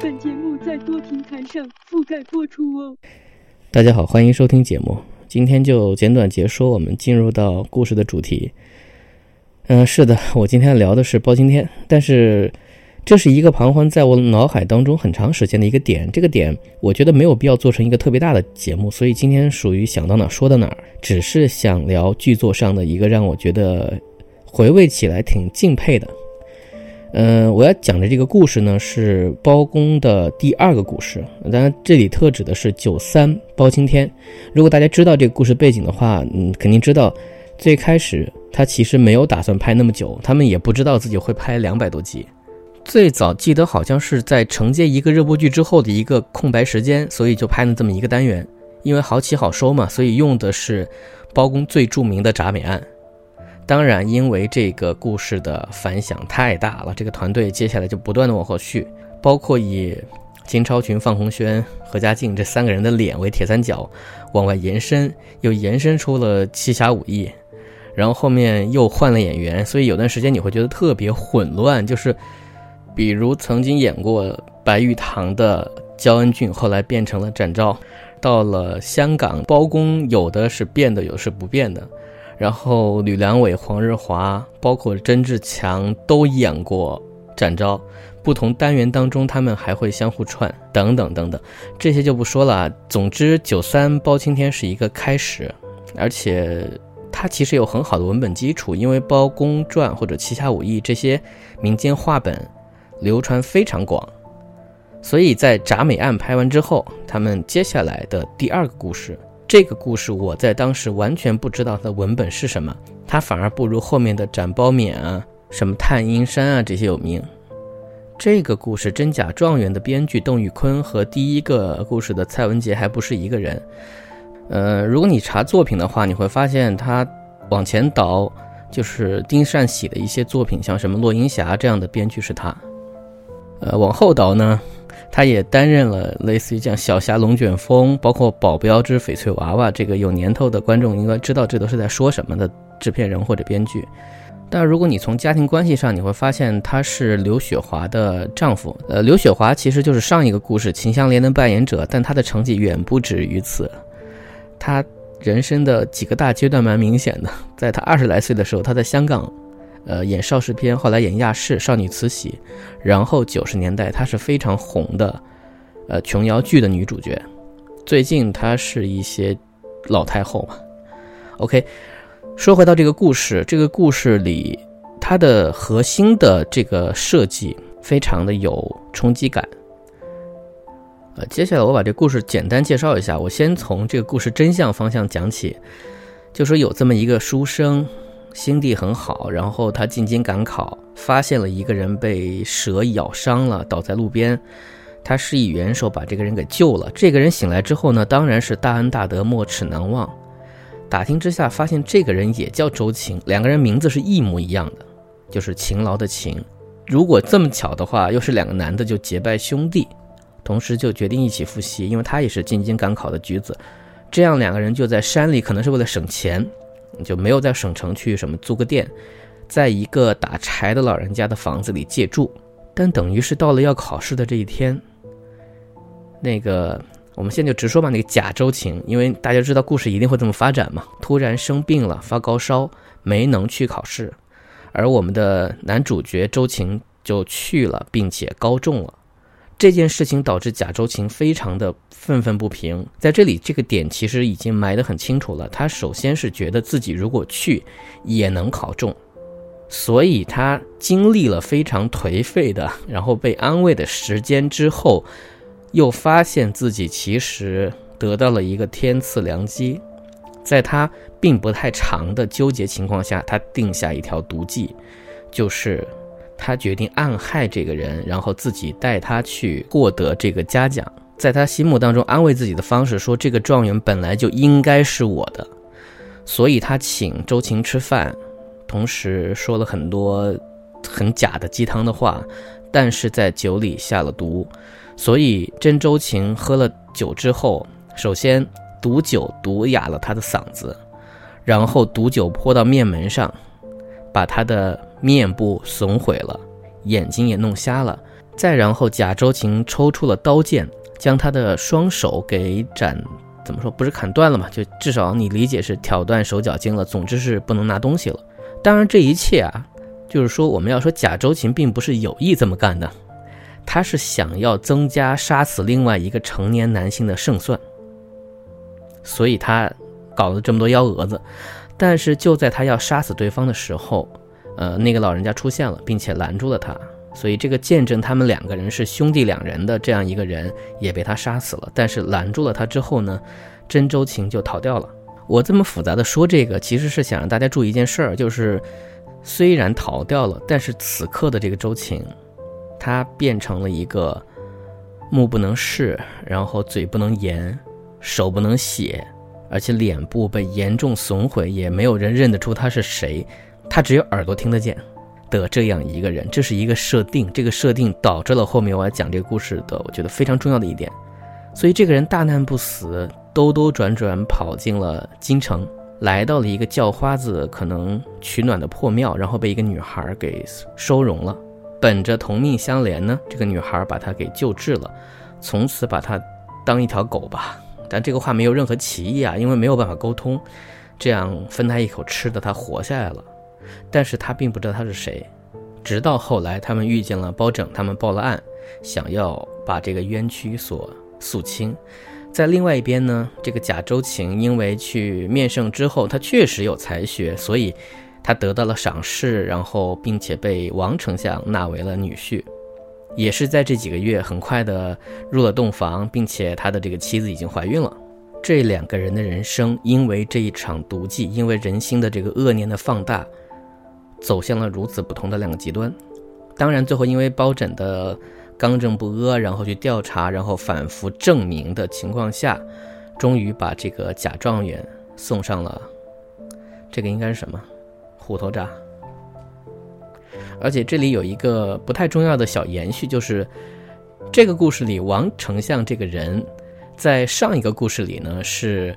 本节目在多平台上覆盖播出哦。大家好，欢迎收听节目。今天就简短结说，我们进入到故事的主题。嗯，是的，我今天聊的是包青天，但是这是一个彷徨在我脑海当中很长时间的一个点。这个点，我觉得没有必要做成一个特别大的节目，所以今天属于想到哪说到哪儿，只是想聊剧作上的一个让我觉得回味起来挺敬佩的。嗯，我要讲的这个故事呢，是包公的第二个故事，当然这里特指的是九三包青天。如果大家知道这个故事背景的话，嗯，肯定知道最开始。他其实没有打算拍那么久，他们也不知道自己会拍两百多集。最早记得好像是在承接一个热播剧之后的一个空白时间，所以就拍了这么一个单元。因为好起好收嘛，所以用的是包公最著名的铡美案。当然，因为这个故事的反响太大了，这个团队接下来就不断的往后续，包括以金超群、范鸿轩、何家劲这三个人的脸为铁三角往外延伸，又延伸出了七侠五义。然后后面又换了演员，所以有段时间你会觉得特别混乱。就是，比如曾经演过白玉堂的焦恩俊，后来变成了展昭；到了香港，包公有的是变的，有的是不变的。然后吕良伟、黄日华，包括甄志强都演过展昭。不同单元当中，他们还会相互串，等等等等，这些就不说了。总之，九三包青天是一个开始，而且。它其实有很好的文本基础，因为《包公传》或者《七侠五义》这些民间话本流传非常广，所以在铡美案拍完之后，他们接下来的第二个故事，这个故事我在当时完全不知道它的文本是什么，它反而不如后面的斩包勉啊、什么探阴山啊这些有名。这个故事《真假状元》的编剧邓玉坤和第一个故事的蔡文杰还不是一个人。呃，如果你查作品的话，你会发现他往前倒，就是丁善喜的一些作品，像什么《落英侠》这样的编剧是他。呃，往后倒呢，他也担任了类似于像《小侠龙卷风》，包括《保镖之翡翠娃娃》这个有年头的观众应该知道这都是在说什么的制片人或者编剧。但如果你从家庭关系上，你会发现他是刘雪华的丈夫。呃，刘雪华其实就是上一个故事《秦香莲》的扮演者，但他的成绩远不止于此。他人生的几个大阶段蛮明显的，在他二十来岁的时候，他在香港，呃，演邵氏片，后来演亚视《少女慈禧》，然后九十年代，她是非常红的，呃，琼瑶剧的女主角。最近她是一些老太后嘛。OK，说回到这个故事，这个故事里，它的核心的这个设计非常的有冲击感。呃，接下来我把这故事简单介绍一下。我先从这个故事真相方向讲起，就说有这么一个书生，心地很好，然后他进京赶考，发现了一个人被蛇咬伤了，倒在路边，他施以援手把这个人给救了。这个人醒来之后呢，当然是大恩大德，没齿难忘。打听之下，发现这个人也叫周勤，两个人名字是一模一样的，就是勤劳的勤。如果这么巧的话，又是两个男的，就结拜兄弟。同时就决定一起复习，因为他也是进京赶考的举子，这样两个人就在山里，可能是为了省钱，就没有在省城去什么租个店，在一个打柴的老人家的房子里借住。但等于是到了要考试的这一天，那个我们现在就直说吧，那个假周晴，因为大家知道故事一定会这么发展嘛，突然生病了，发高烧，没能去考试，而我们的男主角周晴就去了，并且高中了。这件事情导致贾周晴非常的愤愤不平，在这里这个点其实已经埋得很清楚了。他首先是觉得自己如果去也能考中，所以他经历了非常颓废的，然后被安慰的时间之后，又发现自己其实得到了一个天赐良机，在他并不太长的纠结情况下，他定下一条毒计，就是。他决定暗害这个人，然后自己带他去获得这个嘉奖。在他心目当中安慰自己的方式说：“这个状元本来就应该是我的。”所以他请周琴吃饭，同时说了很多很假的鸡汤的话，但是在酒里下了毒。所以真周琴喝了酒之后，首先毒酒毒哑了他的嗓子，然后毒酒泼到面门上，把他的面部损毁了，眼睛也弄瞎了。再然后贾周琴抽出了刀剑。将他的双手给斩，怎么说？不是砍断了嘛？就至少你理解是挑断手脚筋了。总之是不能拿东西了。当然，这一切啊，就是说我们要说贾周琴并不是有意这么干的，他是想要增加杀死另外一个成年男性的胜算，所以他搞了这么多幺蛾子。但是就在他要杀死对方的时候，呃，那个老人家出现了，并且拦住了他。所以，这个见证他们两个人是兄弟两人的这样一个人也被他杀死了。但是拦住了他之后呢，真周琴就逃掉了。我这么复杂的说这个，其实是想让大家注意一件事儿，就是虽然逃掉了，但是此刻的这个周琴，他变成了一个目不能视，然后嘴不能言，手不能写，而且脸部被严重损毁，也没有人认得出他是谁，他只有耳朵听得见。的这样一个人，这是一个设定，这个设定导致了后面我要讲这个故事的，我觉得非常重要的一点。所以这个人大难不死，兜兜转转跑进了京城，来到了一个叫花子可能取暖的破庙，然后被一个女孩给收容了。本着同命相连呢，这个女孩把他给救治了，从此把他当一条狗吧。但这个话没有任何歧义啊，因为没有办法沟通，这样分他一口吃的，他活下来了。但是他并不知道他是谁，直到后来他们遇见了包拯，他们报了案，想要把这个冤屈所肃清。在另外一边呢，这个贾周琴因为去面圣之后，他确实有才学，所以他得到了赏识，然后并且被王丞相纳为了女婿。也是在这几个月，很快的入了洞房，并且他的这个妻子已经怀孕了。这两个人的人生，因为这一场毒计，因为人心的这个恶念的放大。走向了如此不同的两个极端，当然最后因为包拯的刚正不阿，然后去调查，然后反复证明的情况下，终于把这个假状元送上了这个应该是什么虎头铡。而且这里有一个不太重要的小延续，就是这个故事里王丞相这个人，在上一个故事里呢是。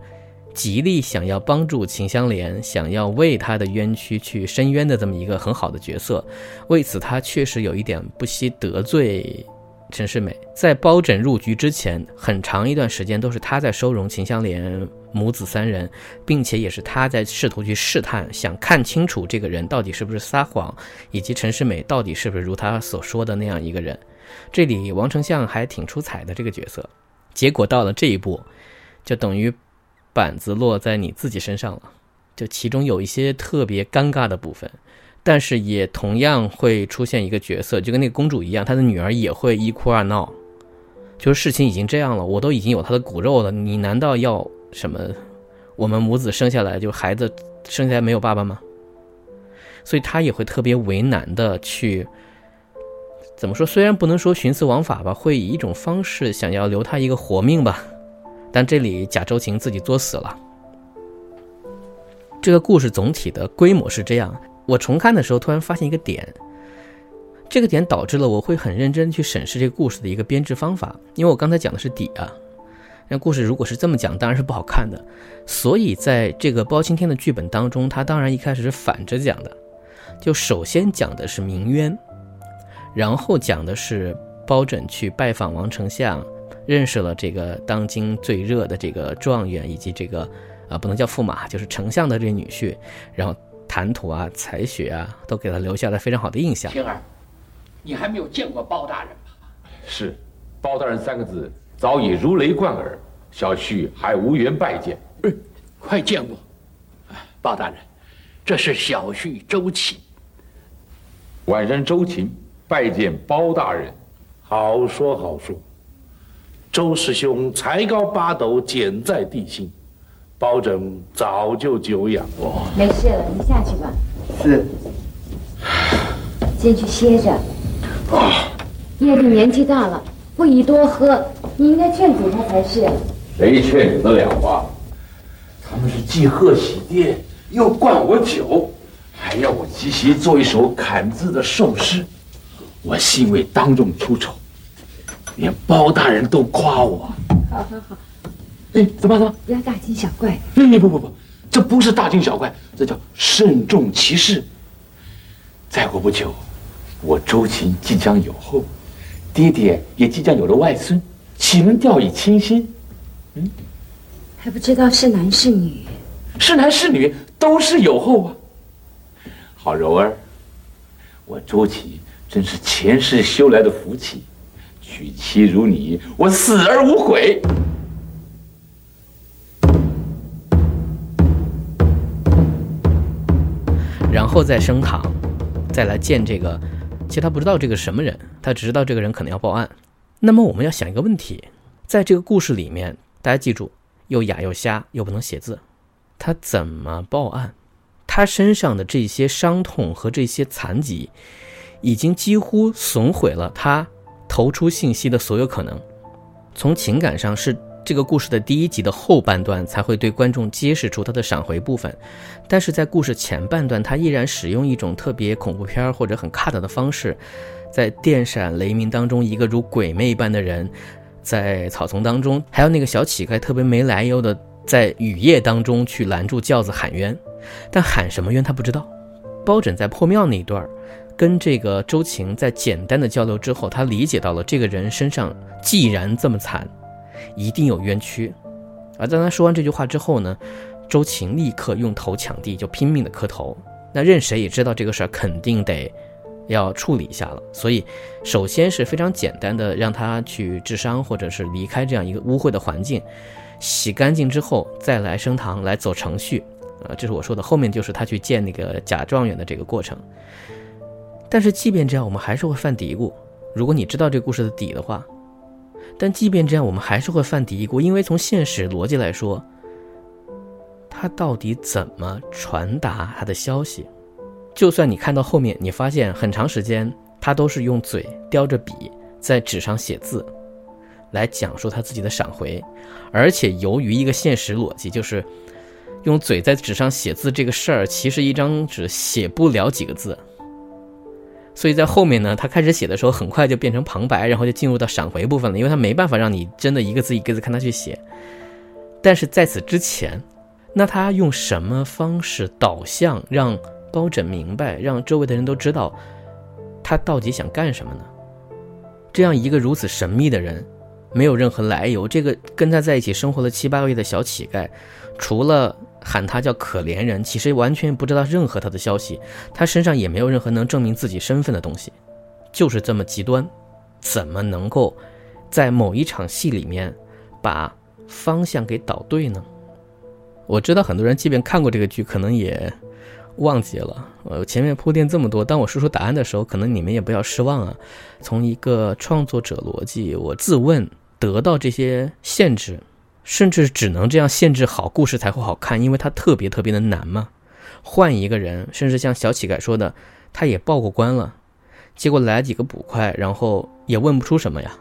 极力想要帮助秦香莲，想要为她的冤屈去伸冤的这么一个很好的角色，为此他确实有一点不惜得罪陈世美。在包拯入局之前，很长一段时间都是他在收容秦香莲母子三人，并且也是他在试图去试探，想看清楚这个人到底是不是撒谎，以及陈世美到底是不是如他所说的那样一个人。这里王丞相还挺出彩的这个角色，结果到了这一步，就等于。板子落在你自己身上了，就其中有一些特别尴尬的部分，但是也同样会出现一个角色，就跟那个公主一样，她的女儿也会一哭二闹。就是事情已经这样了，我都已经有她的骨肉了，你难道要什么？我们母子生下来就孩子生下来没有爸爸吗？所以她也会特别为难的去怎么说？虽然不能说徇私枉法吧，会以一种方式想要留他一个活命吧。但这里贾周晴自己作死了。这个故事总体的规模是这样。我重看的时候，突然发现一个点，这个点导致了我会很认真去审视这个故事的一个编制方法。因为我刚才讲的是底啊，那故事如果是这么讲，当然是不好看的。所以在这个包青天的剧本当中，他当然一开始是反着讲的，就首先讲的是鸣冤，然后讲的是包拯去拜访王丞相。认识了这个当今最热的这个状元，以及这个，啊，不能叫驸马，就是丞相的这女婿，然后谈吐啊、才学啊，都给他留下了非常好的印象。青儿，你还没有见过包大人吧？是，包大人三个字早已如雷贯耳，小婿还无缘拜见。嗯，快见过。包大人，这是小婿周琴。晚上周琴拜见包大人。好说好说。周师兄才高八斗，简在地心，包拯早就久仰。没事了，你下去吧。是。先去歇着。叶帝年纪大了，不宜多喝，你应该劝阻他才是。谁劝阻得了啊？他们是既贺喜殿，又灌我酒，还要我即席做一首砍字的寿诗。我幸未当众出丑，连包大人都夸我。好好好，哎，怎么怎么？不要大惊小怪。哎，不不不，这不是大惊小怪，这叫慎重其事。再过不久，我周琴即将有后，爹爹也即将有了外孙，岂能掉以轻心？嗯，还不知道是男是女？是男是女都是有后啊。好柔儿，我周启真是前世修来的福气，娶妻如你，我死而无悔。然后再升堂，再来见这个。其实他不知道这个什么人，他只知道这个人可能要报案。那么我们要想一个问题，在这个故事里面，大家记住，又哑又瞎又不能写字，他怎么报案？他身上的这些伤痛和这些残疾，已经几乎损毁了他投出信息的所有可能。从情感上是。这个故事的第一集的后半段才会对观众揭示出他的闪回部分，但是在故事前半段，他依然使用一种特别恐怖片或者很 cut 的方式，在电闪雷鸣当中，一个如鬼魅般的人在草丛当中，还有那个小乞丐特别没来由的在雨夜当中去拦住轿子喊冤，但喊什么冤他不知道。包拯在破庙那一段，跟这个周晴在简单的交流之后，他理解到了这个人身上既然这么惨。一定有冤屈，而在他说完这句话之后呢，周晴立刻用头抢地，就拼命的磕头。那任谁也知道这个事儿肯定得要处理一下了，所以首先是非常简单的让他去治伤，或者是离开这样一个污秽的环境，洗干净之后再来升堂来走程序。呃，这是我说的，后面就是他去见那个假状元的这个过程。但是即便这样，我们还是会犯嘀咕。如果你知道这个故事的底的话。但即便这样，我们还是会犯嘀咕，因为从现实逻辑来说，他到底怎么传达他的消息？就算你看到后面，你发现很长时间他都是用嘴叼着笔在纸上写字，来讲述他自己的闪回，而且由于一个现实逻辑，就是用嘴在纸上写字这个事儿，其实一张纸写不了几个字。所以在后面呢，他开始写的时候，很快就变成旁白，然后就进入到闪回部分了，因为他没办法让你真的一个字一个字看他去写。但是在此之前，那他用什么方式导向，让包拯明白，让周围的人都知道他到底想干什么呢？这样一个如此神秘的人，没有任何来由，这个跟他在一起生活了七八个月的小乞丐，除了。喊他叫可怜人，其实完全不知道任何他的消息，他身上也没有任何能证明自己身份的东西，就是这么极端，怎么能够在某一场戏里面把方向给导对呢？我知道很多人即便看过这个剧，可能也忘记了。呃，前面铺垫这么多，当我说出答案的时候，可能你们也不要失望啊。从一个创作者逻辑，我自问得到这些限制。甚至只能这样限制好故事才会好看，因为它特别特别的难嘛。换一个人，甚至像小乞丐说的，他也报过官了，结果来几个捕快，然后也问不出什么呀，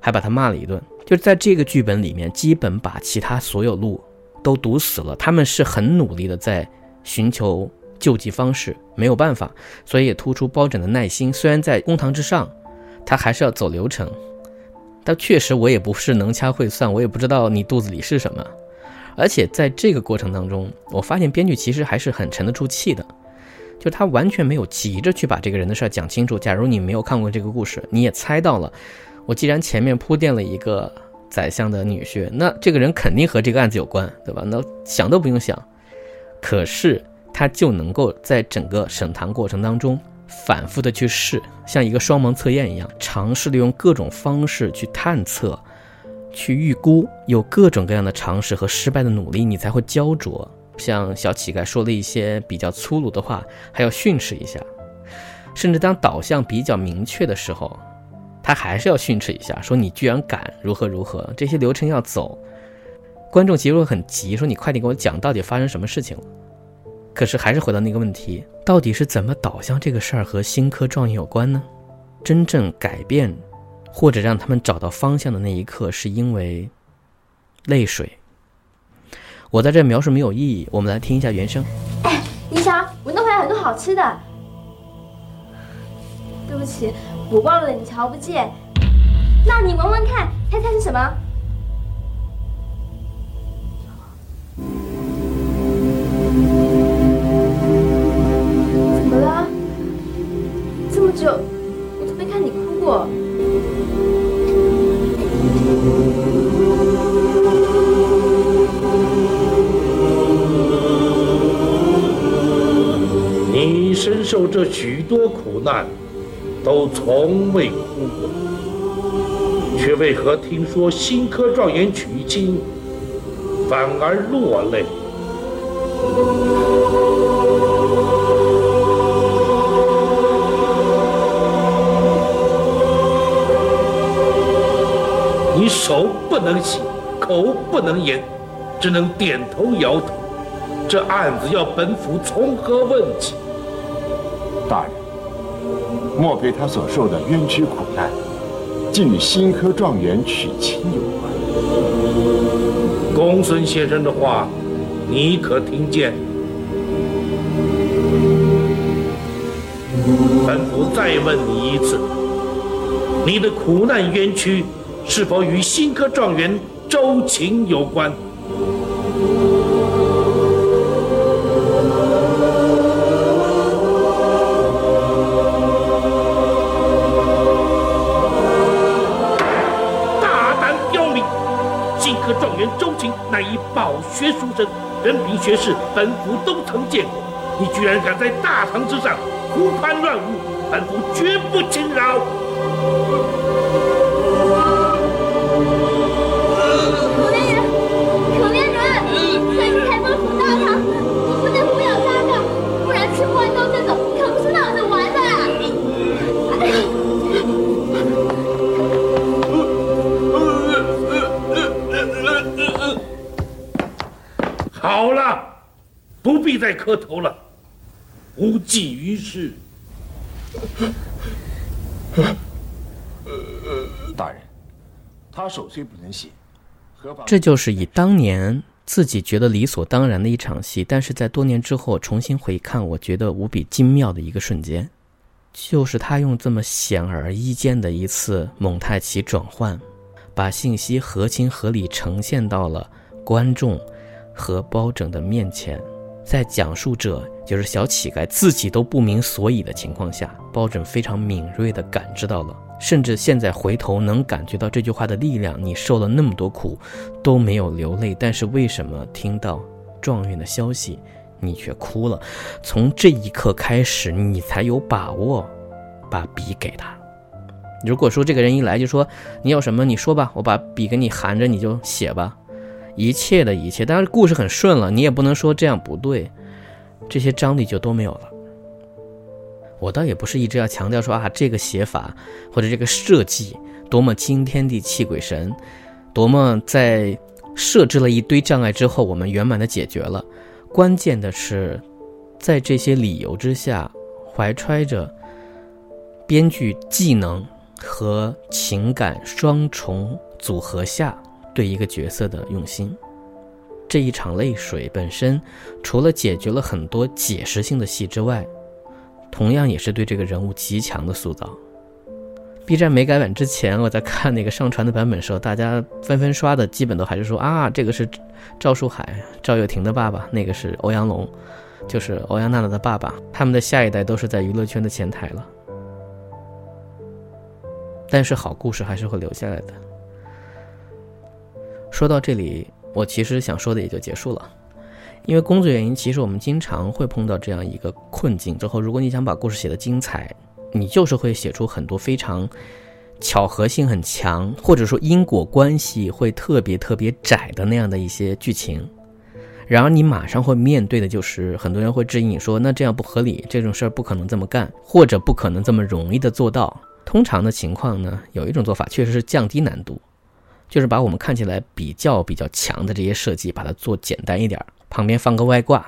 还把他骂了一顿。就是在这个剧本里面，基本把其他所有路都堵死了。他们是很努力的在寻求救济方式，没有办法，所以也突出包拯的耐心。虽然在公堂之上，他还是要走流程。但确实，我也不是能掐会算，我也不知道你肚子里是什么。而且在这个过程当中，我发现编剧其实还是很沉得住气的，就他完全没有急着去把这个人的事儿讲清楚。假如你没有看过这个故事，你也猜到了，我既然前面铺垫了一个宰相的女婿，那这个人肯定和这个案子有关，对吧？那想都不用想。可是他就能够在整个审谈过程当中。反复的去试，像一个双盲测验一样，尝试的用各种方式去探测、去预估，有各种各样的尝试和失败的努力，你才会焦灼。像小乞丐说了一些比较粗鲁的话，还要训斥一下，甚至当导向比较明确的时候，他还是要训斥一下，说你居然敢如何如何，这些流程要走，观众其实会很急，说你快点给我讲到底发生什么事情了。可是还是回到那个问题，到底是怎么导向这个事儿和新科状元有关呢？真正改变或者让他们找到方向的那一刻，是因为泪水。我在这描述没有意义，我们来听一下原声。哎，你瞧，我弄回来很多好吃的。对不起，我忘了你瞧不见。那你闻闻看，猜猜是什么？这许多苦难，都从未哭过，却为何听说新科状元娶亲，反而落泪？你手不能洗，口不能言，只能点头摇头。这案子要本府从何问起？大人，莫非他所受的冤屈苦难，竟与新科状元娶亲有关？公孙先生的话，你可听见？本府再问你一次，你的苦难冤屈是否与新科状元周秦有关？新科状元周秦乃一饱学书生，人品学士，本府都曾见过。你居然敢在大堂之上胡攀乱舞，本府绝不轻饶！必再磕头了，无济于事。大人，他手虽不能写，何妨？这就是以当年自己觉得理所当然的一场戏，但是在多年之后重新回看，我觉得无比精妙的一个瞬间，就是他用这么显而易见的一次蒙太奇转换，把信息合情合理呈现到了观众和包拯的面前。在讲述者就是小乞丐自己都不明所以的情况下，包拯非常敏锐地感知到了，甚至现在回头能感觉到这句话的力量。你受了那么多苦，都没有流泪，但是为什么听到状元的消息，你却哭了？从这一刻开始，你才有把握把笔给他。如果说这个人一来就说你要什么，你说吧，我把笔给你含着，你就写吧。一切的一切，当然故事很顺了，你也不能说这样不对，这些张力就都没有了。我倒也不是一直要强调说啊，这个写法或者这个设计多么惊天地泣鬼神，多么在设置了一堆障碍之后，我们圆满的解决了。关键的是，在这些理由之下，怀揣着编剧技能和情感双重组合下。对一个角色的用心，这一场泪水本身，除了解决了很多解释性的戏之外，同样也是对这个人物极强的塑造。B 站没改版之前，我在看那个上传的版本时候，大家纷纷刷的基本都还是说啊，这个是赵树海、赵又廷的爸爸，那个是欧阳龙，就是欧阳娜娜的爸爸，他们的下一代都是在娱乐圈的前台了。但是好故事还是会留下来的。说到这里，我其实想说的也就结束了。因为工作原因，其实我们经常会碰到这样一个困境。之后，如果你想把故事写得精彩，你就是会写出很多非常巧合性很强，或者说因果关系会特别特别窄的那样的一些剧情。然而，你马上会面对的就是很多人会质疑你说：“那这样不合理，这种事儿不可能这么干，或者不可能这么容易的做到。”通常的情况呢，有一种做法确实是降低难度。就是把我们看起来比较比较强的这些设计，把它做简单一点，旁边放个外挂，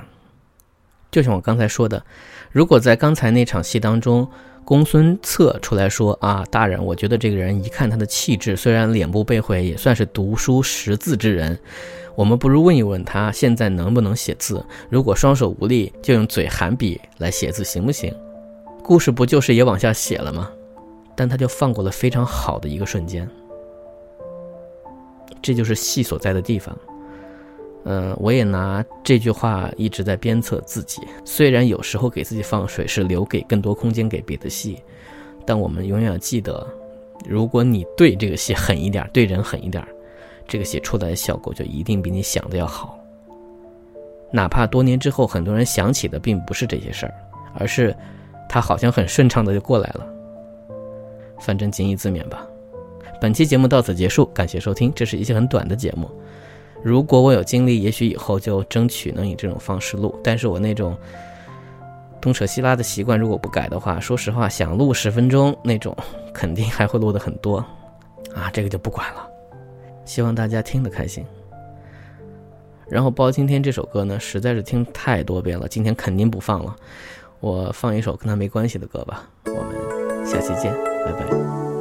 就像我刚才说的，如果在刚才那场戏当中，公孙策出来说啊，大人，我觉得这个人一看他的气质，虽然脸部被毁，也算是读书识字之人。我们不如问一问他现在能不能写字？如果双手无力，就用嘴含笔来写字，行不行？故事不就是也往下写了吗？但他就放过了非常好的一个瞬间。这就是戏所在的地方。嗯，我也拿这句话一直在鞭策自己。虽然有时候给自己放水是留给更多空间给别的戏，但我们永远要记得，如果你对这个戏狠一点，对人狠一点。这个戏出来的效果就一定比你想的要好。哪怕多年之后，很多人想起的并不是这些事儿，而是他好像很顺畅的就过来了。反正谨以自勉吧。本期节目到此结束，感谢收听。这是一期很短的节目。如果我有精力，也许以后就争取能以这种方式录。但是我那种东扯西拉的习惯，如果不改的话，说实话，想录十分钟那种，肯定还会录的很多。啊，这个就不管了。希望大家听得开心。然后《包青天》这首歌呢，实在是听太多遍了，今天肯定不放了。我放一首跟他没关系的歌吧。我们下期见，拜拜。